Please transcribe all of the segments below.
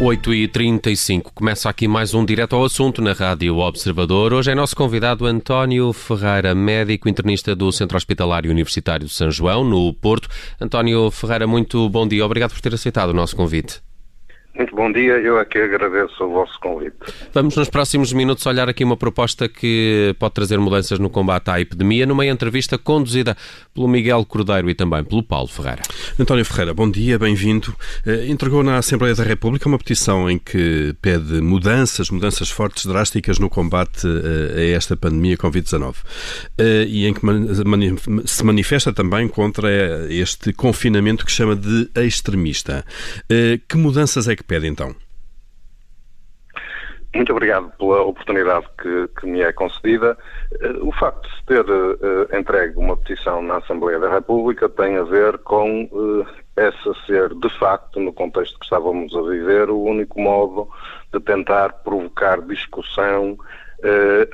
8h35, começa aqui mais um direto ao assunto na Rádio Observador. Hoje é nosso convidado António Ferreira, médico internista do Centro Hospitalário Universitário de São João, no Porto. António Ferreira, muito bom dia. Obrigado por ter aceitado o nosso convite. Muito bom dia, eu aqui agradeço o vosso convite. Vamos nos próximos minutos olhar aqui uma proposta que pode trazer mudanças no combate à epidemia, numa entrevista conduzida pelo Miguel Cordeiro e também pelo Paulo Ferreira. António Ferreira, bom dia, bem-vindo. Uh, entregou na Assembleia da República uma petição em que pede mudanças, mudanças fortes, drásticas no combate uh, a esta pandemia Covid-19 uh, e em que se manifesta também contra este confinamento que chama de extremista. que mudanças é que pede então? Muito obrigado pela oportunidade que, que me é concedida. Uh, o facto de se ter uh, entregue uma petição na Assembleia da República tem a ver com uh, essa ser, de facto, no contexto que estávamos a viver, o único modo de tentar provocar discussão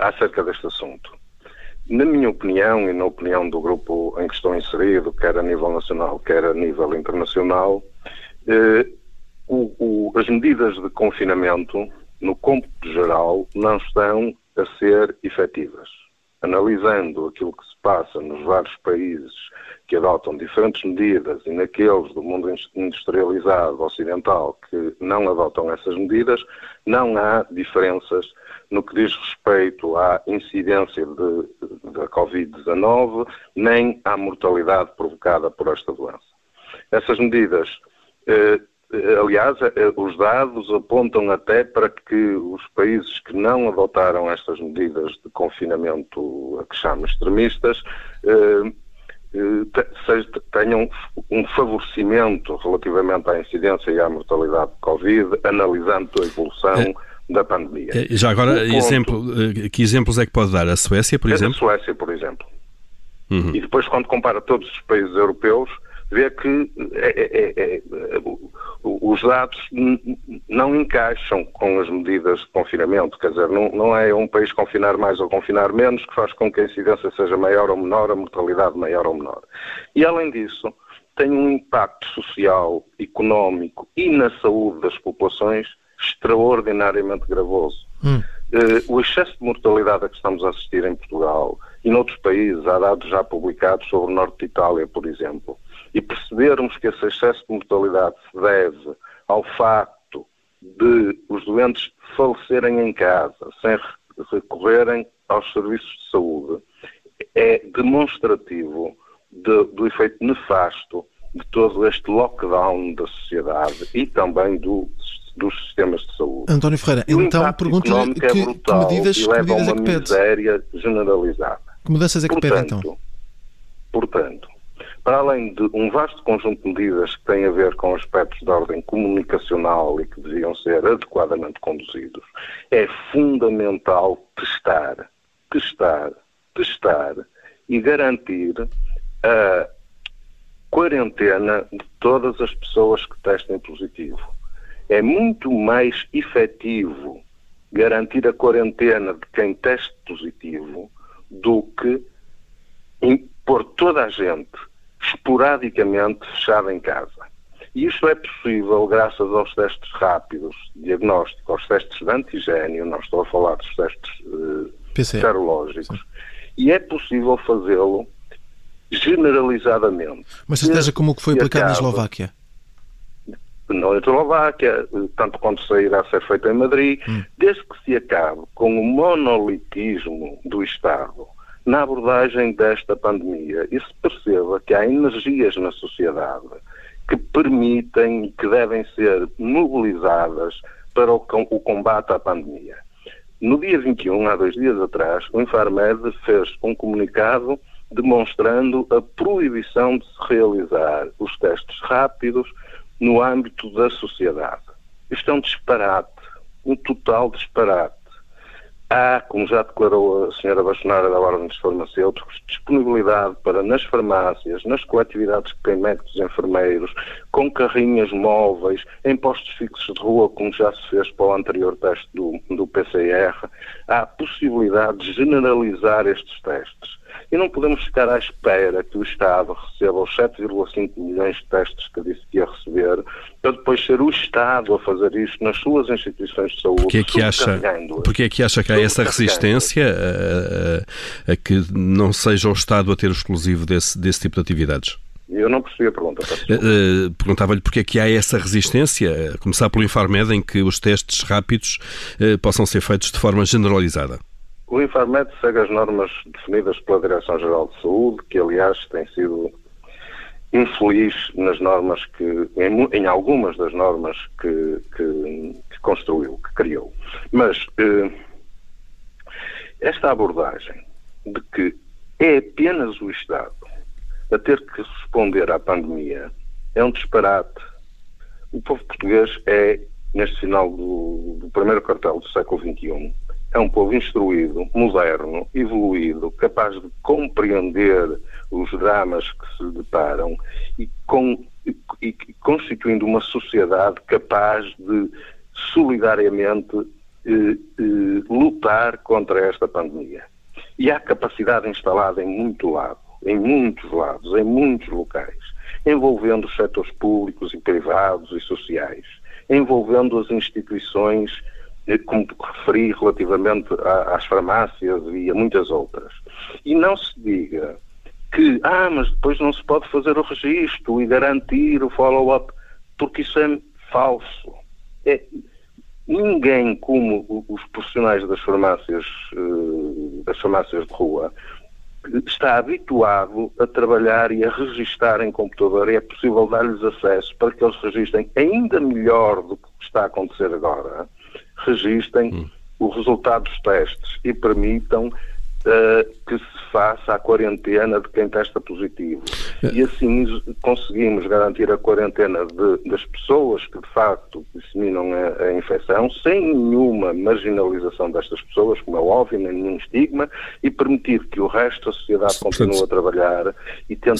acerca deste assunto. Na minha opinião e na opinião do grupo em que estou inserido, quer a nível nacional, quer a nível internacional, o, o, as medidas de confinamento, no cômputo geral, não estão a ser efetivas. Analisando aquilo que se passa nos vários países que adotam diferentes medidas e naqueles do mundo industrializado ocidental que não adotam essas medidas, não há diferenças no que diz respeito à incidência da Covid-19, nem à mortalidade provocada por esta doença. Essas medidas eh, aliás, eh, os dados apontam até para que os países que não adotaram estas medidas de confinamento a que chamam extremistas eh, tenham um favorecimento relativamente à incidência e à mortalidade de Covid, analisando a evolução é, da pandemia. Já agora, exemplo, que exemplos é que pode dar? A Suécia, por exemplo? A Suécia, por exemplo. Uhum. E depois, quando compara todos os países europeus, vê que é, é, é, é os dados não encaixam com as medidas de confinamento, quer dizer, não, não, é um país confinar mais ou confinar menos que faz com que a incidência seja maior ou menor, a mortalidade maior ou menor. E além disso, tem um impacto social, económico e na saúde das populações extraordinariamente gravoso. Hum. Uh, o excesso de mortalidade a que estamos a assistir em Portugal e noutros países, há dados já publicados sobre o norte de Itália, por exemplo, e percebermos que esse excesso de mortalidade se deve ao facto de os doentes falecerem em casa sem recorrerem aos serviços de saúde, é demonstrativo de, do efeito nefasto de todo este lockdown da sociedade e também do, dos sistemas de saúde. António Ferreira, então pergunto-lhe que, é brutal, que medidas, que medidas é que pede? miséria generalizada. Que mudanças é que portanto, pede então? Portanto, para além de um vasto conjunto de medidas que têm a ver com aspectos de ordem comunicacional e que deviam ser adequadamente conduzidos, é fundamental testar, testar, testar e garantir a quarentena de todas as pessoas que testem positivo. É muito mais efetivo garantir a quarentena de quem teste positivo do que impor toda a gente esporadicamente fechada em casa. E isto é possível graças aos testes rápidos, diagnóstico, aos testes de antigênio, não estou a falar dos testes uh, serológicos, Sim. e é possível fazê-lo generalizadamente. Mas estratégia como o que foi aplicado na Eslováquia? Na Eslováquia, tanto quanto sairá a ser feito em Madrid, hum. desde que se acabe com o monolitismo do Estado na abordagem desta pandemia e se perceba que há energias na sociedade que permitem, que devem ser mobilizadas para o, o combate à pandemia. No dia 21, há dois dias atrás, o Infarmed fez um comunicado demonstrando a proibição de se realizar os testes rápidos no âmbito da sociedade. Isto é um disparate, um total disparate. Há, como já declarou a senhora Bastonária da Ordem dos Farmacêuticos, disponibilidade para nas farmácias, nas coletividades que têm médicos e enfermeiros, com carrinhas móveis, em postos fixos de rua, como já se fez para o anterior teste do, do PCR, há possibilidade de generalizar estes testes. E não podemos ficar à espera que o Estado receba os 7,5 milhões de testes que disse que ia receber, para depois ser o Estado a fazer isto nas suas instituições de saúde. Porquê é que acha, porque é que, acha que há essa resistência a, a, a, que não seja o Estado a ter o exclusivo desse, desse tipo de atividades? Eu não percebi a pergunta. Uh, Perguntava-lhe porque é que há essa resistência, a começar pelo Infarmed, em que os testes rápidos uh, possam ser feitos de forma generalizada. O Infarmed segue as normas definidas pela Direção-Geral de Saúde, que aliás tem sido infeliz nas normas que, em, em algumas das normas que, que, que, construiu, que criou. Mas uh, esta abordagem de que é apenas o Estado a ter que responder à pandemia é um disparate. O povo português é, neste final do, do primeiro quartel do século XXI, é um povo instruído, moderno, evoluído, capaz de compreender os dramas que se deparam e, com, e, e constituindo uma sociedade capaz de solidariamente eh, eh, lutar contra esta pandemia. E há capacidade instalada em muito lado em muitos lados, em muitos locais, envolvendo os setores públicos e privados e sociais, envolvendo as instituições, como referi relativamente às farmácias e a muitas outras. E não se diga que, ah, mas depois não se pode fazer o registro e garantir o follow-up, porque isso é falso. É, ninguém como os profissionais das farmácias, eh, das farmácias de rua está habituado a trabalhar e a registar em computador e é possível dar-lhes acesso para que eles registrem ainda melhor do que está a acontecer agora, registrem hum. o resultado dos testes e permitam que se faça a quarentena de quem testa positivo. É. E assim conseguimos garantir a quarentena de, das pessoas que de facto disseminam a, a, infecção, sem nenhuma marginalização destas pessoas, como é óbvio, nem nenhum estigma, e permitir que o resto da sociedade Portanto, continue a trabalhar e tentar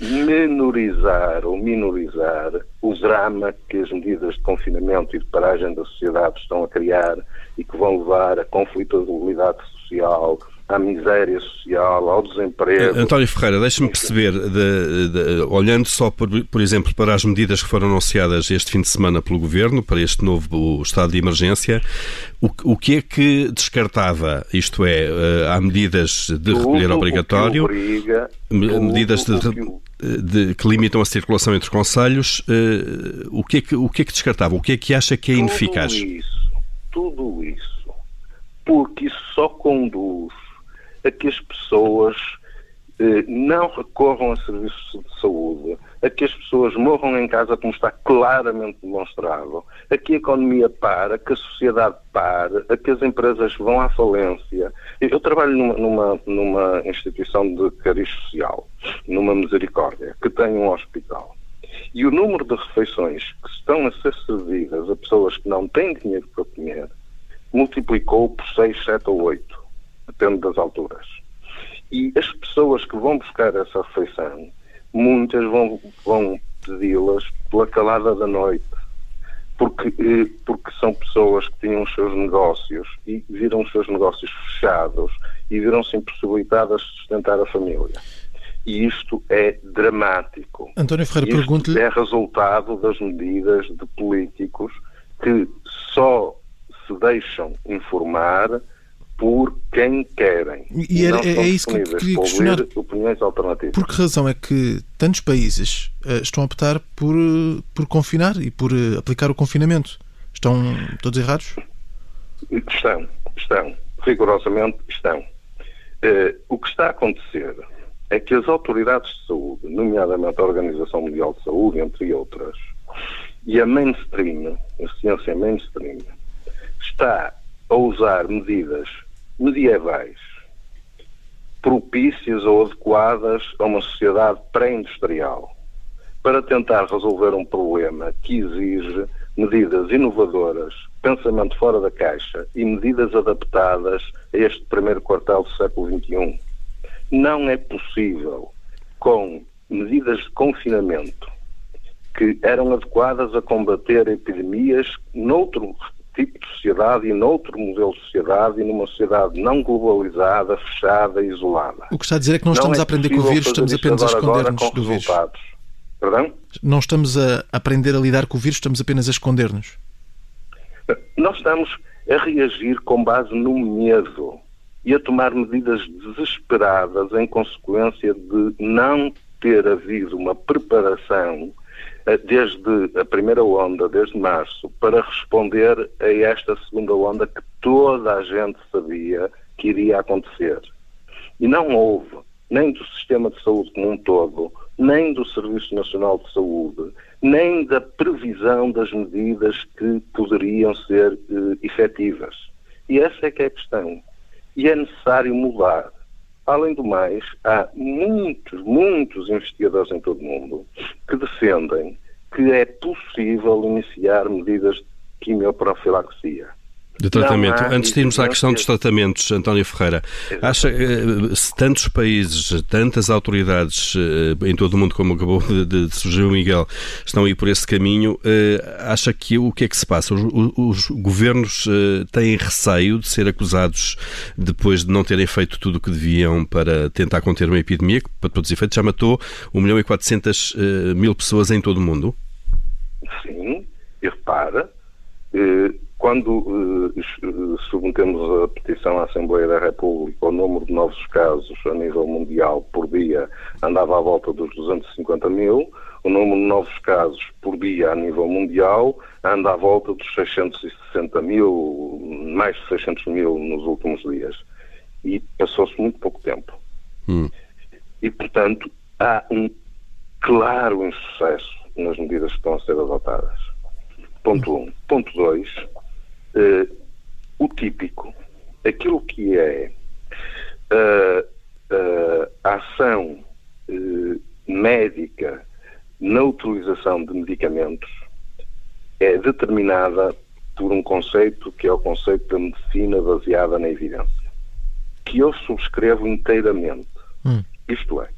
menorizar ou minorizar o drama que as medidas de confinamento e de paragem da sociedade estão a criar e que vão levar a conflitualidade social, à miséria social, ao desemprego. António Ferreira, deixe-me perceber, de, de, olhando só, por, por exemplo, para as medidas que foram anunciadas este fim de semana pelo Governo, para este novo estado de emergência, o, o que é que descartava? Isto é, eh, há medidas de recolher obrigatório, obriga, medidas de, de, que limitam a circulação entre conselhos, uh, o, que é que, o que é que descartava? O que é que acha que é ineficaz? Tudo isso, tudo isso, porque isso só conduz a que as pessoas eh, não recorram a serviços de saúde, a que as pessoas morram em casa, como está claramente demonstrado, a que a economia para, a que a sociedade para, a que as empresas vão à falência. Eu trabalho numa, numa, instituição de cariz social, numa misericórdia, que tem um hospital. E o número de refeições que estão a ser servidas a pessoas que não têm dinheiro para comer multiplicou por 6, 7 ou 8 depende das alturas. E as pessoas que vão buscar essa refeição, muitas vão, vão pedi-las pela calada da noite, porque, eh, porque são pessoas que tinham os seus negócios e viram os seus negócios fechados e viram-se impossibilitadas de sustentar a família. E isto é dramático. António Ferreira, pergunte-lhe. É resultado das medidas de políticos que só se deixam informar por quem querem. E era, é, é isso que eu queria questionar. opiniões alternativas. Por que razão é que tantos países uh, estão a optar por, uh, por confinar e por uh, aplicar o confinamento? Estão todos errados? Estão, estão. Rigorosamente estão. o que está a acontecer é que as autoridades de saúde, nomeadamente a Organização Mundial de Saúde, entre outras, e a mainstream, a ciência mainstream, está a usar medidas medievais propícias ou adequadas a uma sociedade pré-industrial para tentar resolver um problema que exige medidas inovadoras, pensamento fora da caixa e medidas adaptadas a este primeiro quartal do século XXI. Não é possível, com medidas de confinamento que eram adequadas a combater epidemias noutro tipo de sociedade e noutro modelo de sociedade e numa sociedade não globalizada, fechada isolada. O que está a dizer é que não, não estamos é a aprender com o vírus, estamos apenas a esconder-nos do vírus. Perdão? Não estamos a aprender a lidar com o vírus, estamos apenas a esconder-nos. Nós estamos a reagir com base no medo e a tomar medidas desesperadas em consequência de não ter havido uma preparação desde a primeira onda, desde março, para responder a esta segunda onda que toda a gente sabia que iria acontecer. E não houve, nem do sistema de saúde como um todo, nem do Serviço Nacional de Saúde, nem da previsão das medidas que poderiam ser eh, efetivas. E essa é que é a questão. E é necessário mudar. Além do mais, há muitos, muitos investigadores em todo o mundo que defendem que é possível iniciar medidas de quimioprofilaxia. De tratamento. Antes de irmos à questão dos tratamentos, António Ferreira, acha que se tantos países, tantas autoridades eh, em todo o mundo, como acabou de, de surgir o Miguel, estão aí por esse caminho, eh, acha que o que é que se passa? Os, os governos eh, têm receio de ser acusados depois de não terem feito tudo o que deviam para tentar conter uma epidemia que, para todos os efeitos, já matou 1 milhão e 400 mil pessoas em todo o mundo? Sim, e repara quando uh, submetemos a petição à Assembleia da República, o número de novos casos a nível mundial por dia andava à volta dos 250 mil, o número de novos casos por dia a nível mundial anda à volta dos 660 mil, mais de 600 mil nos últimos dias. E passou-se muito pouco tempo. Hum. E, portanto, há um claro insucesso nas medidas que estão a ser adotadas. Ponto 1. Um. Ponto 2 uh, o típico, aquilo que é uh, a ação médica na utilização de medicamentos é determinada por um conceito que é o conceito da medicina baseada na evidência, que eu subscrevo inteiramente. Hum. Isto é,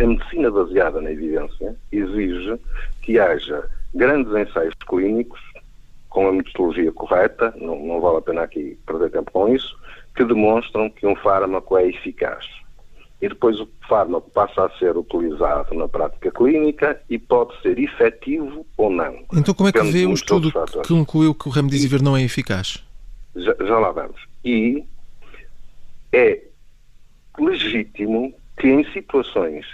a medicina baseada na evidência exige que haja grandes ensaios clínicos com a metodologia correta, não, não vale a pena aqui perder tempo com isso, que demonstram que um fármaco é eficaz. E depois o fármaco passa a ser utilizado na prática clínica e pode ser efetivo ou não. Então como é que vê o estudo que concluiu que o remdesivir não é eficaz? Já, já lá vamos. E é legítimo que em situações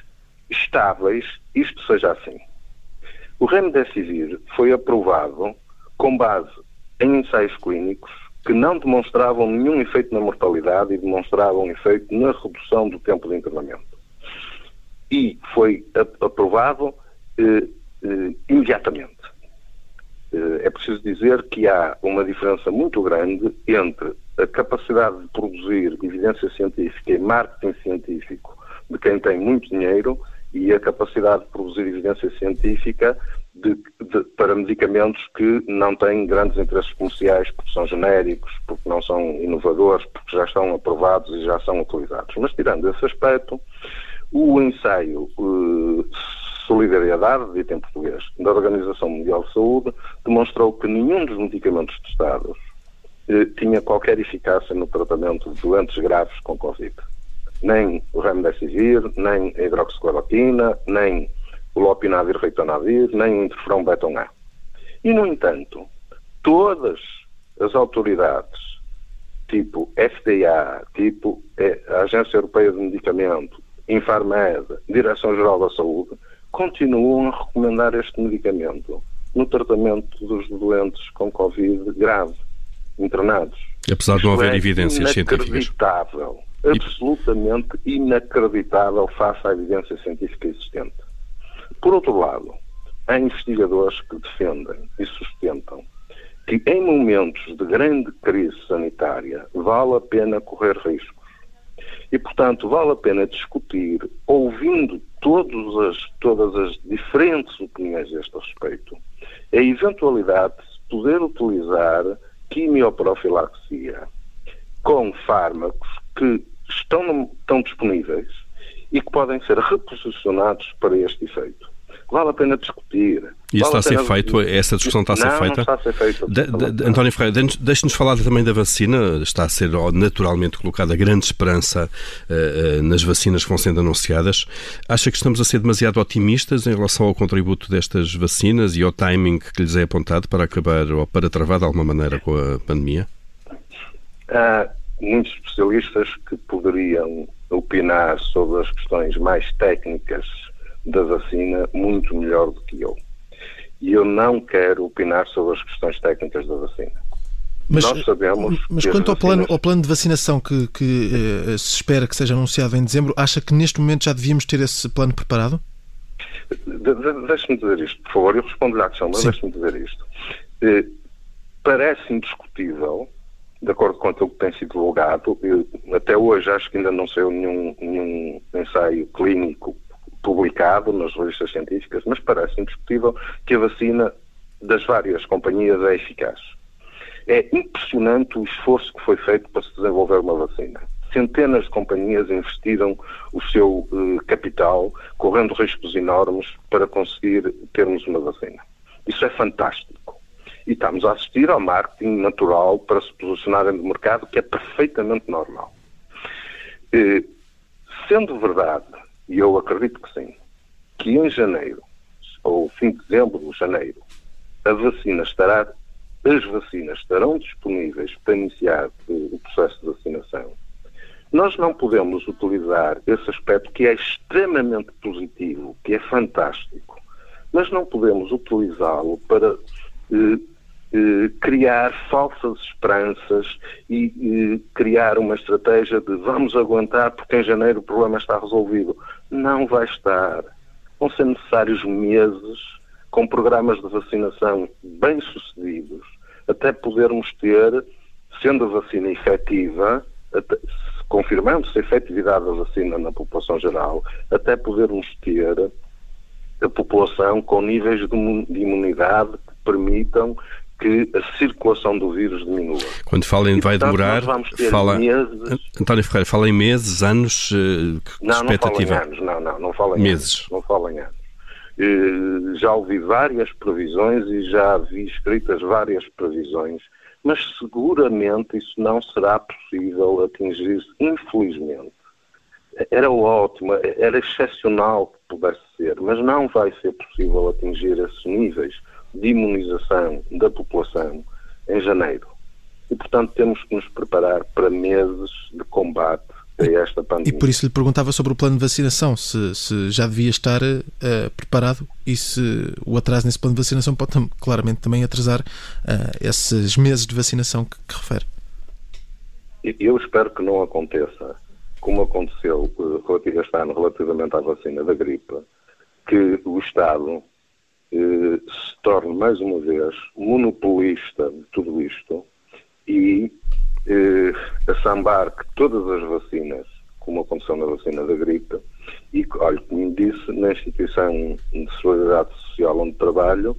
estáveis isto seja assim. O remdesivir foi aprovado com base em ensaios clínicos que não demonstravam nenhum efeito na mortalidade e demonstravam efeito na redução do tempo de internamento. E foi aprovado eh, eh, imediatamente. Eh, é preciso dizer que há uma diferença muito grande entre a capacidade de produzir evidência científica e marketing científico de quem tem muito dinheiro e a capacidade de produzir evidência científica de, de, para medicamentos que não têm grandes interesses comerciais, porque são genéricos, porque não são inovadores, porque já estão aprovados e já são utilizados. Mas, tirando esse aspecto, o ensaio uh, Solidariedade, dito em português, da Organização Mundial de Saúde, demonstrou que nenhum dos medicamentos testados uh, tinha qualquer eficácia no tratamento de doentes graves com Covid. Nem o remdesivir, nem a hidroxicloroquina, nem o lopinavir reitonavir, nem o interferão beton-A. E, no entanto, todas as autoridades, tipo FDA, tipo eh, a Agência Europeia de Medicamento, Infarmed, Direção-Geral da Saúde, continuam a recomendar este medicamento no tratamento dos doentes com Covid grave, internados. Apesar de não haver é evidências científicas. Inacreditável, absolutamente inacreditável face à evidência científica existente. Por outro lado, há investigadores que defendem e sustentam que em momentos de grande crise sanitária vale a pena correr riscos. E, portanto, vale a pena discutir, ouvindo as, todas as diferentes opiniões a este respeito, a eventualidade de se poder utilizar quimioprofilaxia com fármacos que estão, estão disponíveis e que podem ser reposicionados para este efeito. vale a pena discutir. E isso vale está a ser feito? Essa discussão está a ser não, feita? Não, está a ser feita. De, de, de, António Ferreira, deixe-nos falar também da vacina. Está a ser naturalmente colocada grande esperança uh, uh, nas vacinas que vão sendo anunciadas. Acha que estamos a ser demasiado otimistas em relação ao contributo destas vacinas e ao timing que lhes é apontado para acabar ou para travar de alguma maneira com a pandemia? Há muitos especialistas que poderiam opinar sobre as questões mais técnicas da vacina muito melhor do que eu. E eu não quero opinar sobre as questões técnicas da vacina. Mas, Nós sabemos. Mas quanto ao, plano, ao plano de vacinação que, que eh, se espera que seja anunciado em dezembro, acha que neste momento já devíamos ter esse plano preparado? De, de, deixe-me dizer isto, por favor. Eu respondo-lhe à questão, mas deixe-me dizer isto. Eh, parece indiscutível, de acordo com aquilo que tem sido divulgado, até hoje acho que ainda não saiu nenhum, nenhum ensaio clínico publicado nas revistas científicas, mas parece indiscutível que a vacina das várias companhias é eficaz. É impressionante o esforço que foi feito para se desenvolver uma vacina. Centenas de companhias investiram o seu eh, capital, correndo riscos enormes para conseguir termos uma vacina. Isso é fantástico. E estamos a assistir ao marketing natural para se posicionarem no mercado, que é perfeitamente normal. Eh, sendo verdade e eu acredito que sim, que em janeiro, ou fim de dezembro, janeiro, a vacina estará, as vacinas estarão disponíveis para iniciar o processo de vacinação. Nós não podemos utilizar esse aspecto que é extremamente positivo, que é fantástico, mas não podemos utilizá-lo para eh, eh, criar falsas esperanças e eh, criar uma estratégia de vamos aguentar porque em janeiro o problema está resolvido. Não vai estar. Vão ser necessários meses com programas de vacinação bem sucedidos até podermos ter, sendo a vacina efetiva, confirmando-se a efetividade da vacina na população geral, até podermos ter a população com níveis de imunidade que permitam que a circulação do vírus diminua. Quando fala em e, vai portanto, demorar, fala... Meses... António Ferreira, fala em meses, anos, uh, que não, expectativa? Não, fala em anos, não, não, não fala em meses. Anos, não fala em anos. Uh, já ouvi várias previsões e já vi escritas várias previsões, mas seguramente isso não será possível atingir, infelizmente. Era ótimo, era excepcional que pudesse ser, mas não vai ser possível atingir esses níveis de imunização da população em janeiro. E, portanto, temos que nos preparar para meses de combate a esta pandemia. E por isso lhe perguntava sobre o plano de vacinação, se, se já devia estar uh, preparado e se o atraso nesse plano de vacinação pode claramente também atrasar uh, esses meses de vacinação que, que, refere. Eu espero que não aconteça como aconteceu uh, este ano relativamente à vacina da gripe, que o Estado eh, se torne mais uma vez monopolista de tudo isto e eh, assambarque todas as vacinas, como aconteceu na vacina da gripe, e, olha, como disse, na instituição de solidariedade social onde trabalho,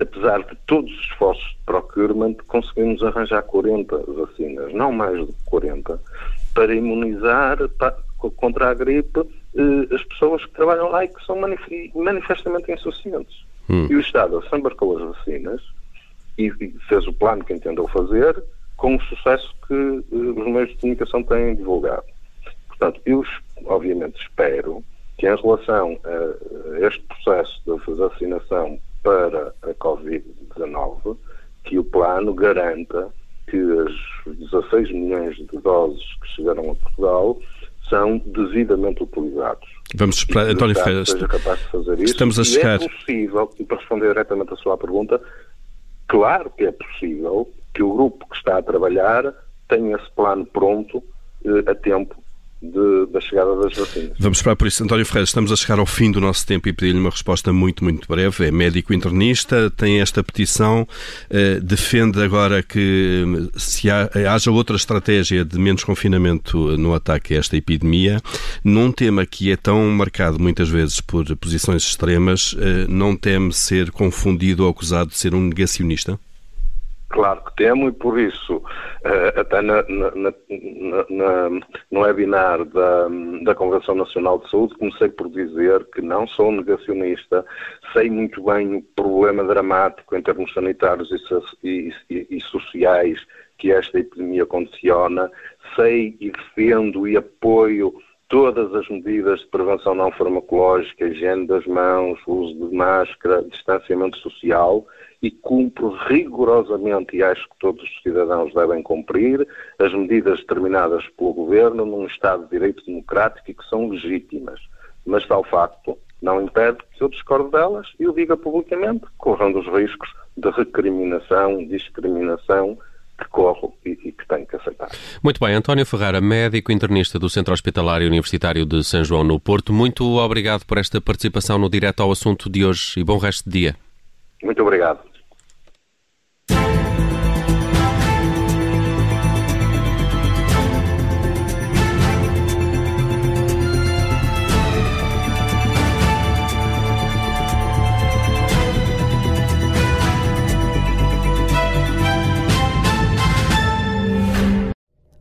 apesar de todos os esforços de procurement, conseguimos arranjar 40 vacinas, não mais que 40, para imunizar contra a gripe eh, as pessoas que trabalham lá e que são manifestamente insuficientes. Hum. E o Estado desembarcou as vacinas e fez o plano que entendeu fazer com o sucesso que uh, os meios de comunicação têm divulgado. Portanto, eu obviamente espero que em relação a este processo de vacinação para a Covid-19, que o plano garanta que as 16 milhões de doses que chegaram a Portugal são devidamente utilizados. Vamos esperar, António Ferreira, estamos a chegar. E é possível, e para responder diretamente à sua pergunta, claro que é possível que o grupo que está a trabalhar tenha esse plano pronto eh, a tempo de, da chegada das vacinas. Vamos esperar por isso. António Ferreira, estamos a chegar ao fim do nosso tempo e pedir-lhe uma resposta muito, muito breve. É médico internista, tem esta petição, eh, defende agora que hum, se há, haja outra estratégia de menos confinamento no ataque a esta epidemia, num tema que é tão marcado muitas vezes por posições extremas, eh, não teme ser confundido ou acusado de ser um negacionista? Claro que temo e por isso, eh, até na, na, na, no webinar da, da Convenção Nacional de Saúde, comecei por dizer que não sou negacionista, sei muito bem o problema dramático em termos sanitários e, e, e sociais que esta epidemia condiciona, sei e defendo e apoio todas as medidas de prevenção não farmacológica, higiene das mãos, uso de máscara, distanciamento social e cumpro rigorosamente, e acho que todos os cidadãos devem cumprir, as medidas determinadas pelo Governo num Estado de Direito Democrático e que são legítimas. Mas tal facto não impede que eu discorde delas e o diga publicamente, correndo os riscos de recriminação, discriminação que corro e, e, que tenho que aceitar. Muito bem, António Ferrara, médico internista do Centro Hospitalar Universitário de São João no Porto, muito obrigado por esta participação no Direto ao Assunto de hoje e bom resto de dia. Muito obrigado.